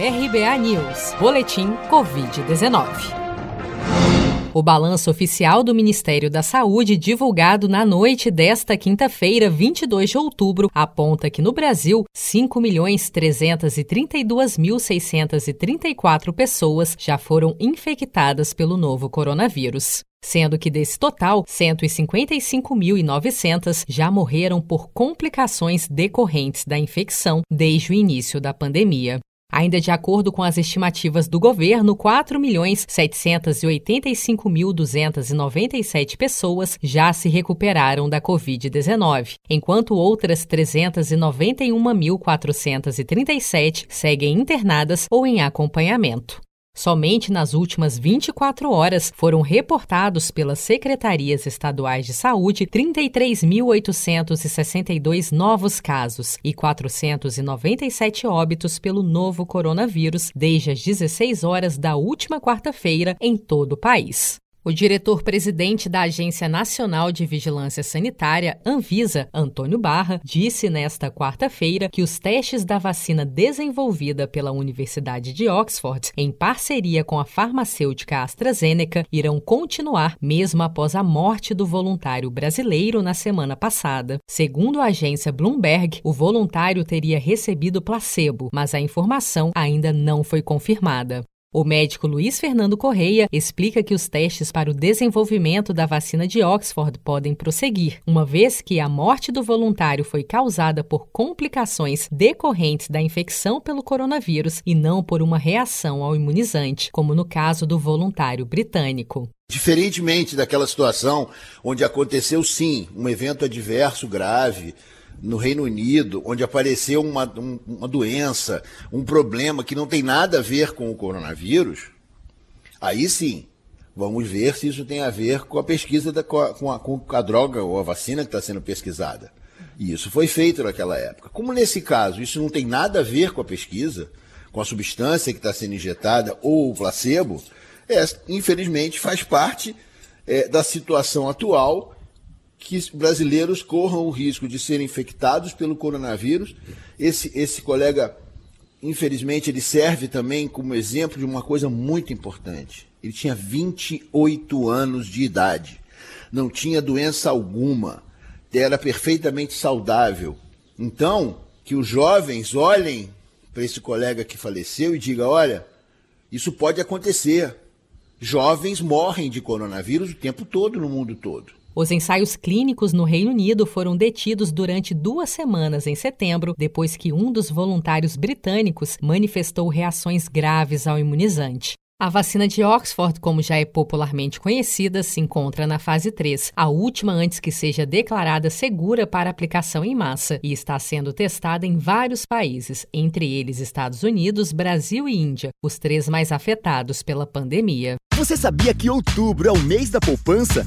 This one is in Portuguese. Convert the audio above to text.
RBA News, Boletim Covid-19. O balanço oficial do Ministério da Saúde, divulgado na noite desta quinta-feira, 22 de outubro, aponta que no Brasil, 5.332.634 pessoas já foram infectadas pelo novo coronavírus sendo que desse total, 155.900 já morreram por complicações decorrentes da infecção desde o início da pandemia. Ainda de acordo com as estimativas do governo, 4.785.297 pessoas já se recuperaram da Covid-19, enquanto outras 391.437 seguem internadas ou em acompanhamento. Somente nas últimas 24 horas foram reportados pelas secretarias estaduais de saúde 33.862 novos casos e 497 óbitos pelo novo coronavírus desde as 16 horas da última quarta-feira em todo o país. O diretor-presidente da Agência Nacional de Vigilância Sanitária, Anvisa, Antônio Barra, disse nesta quarta-feira que os testes da vacina desenvolvida pela Universidade de Oxford, em parceria com a farmacêutica AstraZeneca, irão continuar mesmo após a morte do voluntário brasileiro na semana passada. Segundo a agência Bloomberg, o voluntário teria recebido placebo, mas a informação ainda não foi confirmada. O médico Luiz Fernando Correia explica que os testes para o desenvolvimento da vacina de Oxford podem prosseguir, uma vez que a morte do voluntário foi causada por complicações decorrentes da infecção pelo coronavírus e não por uma reação ao imunizante, como no caso do voluntário britânico. Diferentemente daquela situação onde aconteceu sim um evento adverso grave, no Reino Unido, onde apareceu uma, um, uma doença, um problema que não tem nada a ver com o coronavírus, aí sim, vamos ver se isso tem a ver com a pesquisa da, com, a, com a droga ou a vacina que está sendo pesquisada. E isso foi feito naquela época. Como nesse caso isso não tem nada a ver com a pesquisa, com a substância que está sendo injetada ou o placebo, é, infelizmente faz parte é, da situação atual que brasileiros corram o risco de serem infectados pelo coronavírus. Esse, esse colega, infelizmente, ele serve também como exemplo de uma coisa muito importante. Ele tinha 28 anos de idade, não tinha doença alguma, era perfeitamente saudável. Então, que os jovens olhem para esse colega que faleceu e digam: olha, isso pode acontecer. Jovens morrem de coronavírus o tempo todo no mundo todo. Os ensaios clínicos no Reino Unido foram detidos durante duas semanas em setembro, depois que um dos voluntários britânicos manifestou reações graves ao imunizante. A vacina de Oxford, como já é popularmente conhecida, se encontra na fase 3, a última antes que seja declarada segura para aplicação em massa, e está sendo testada em vários países, entre eles Estados Unidos, Brasil e Índia, os três mais afetados pela pandemia. Você sabia que outubro é o mês da poupança?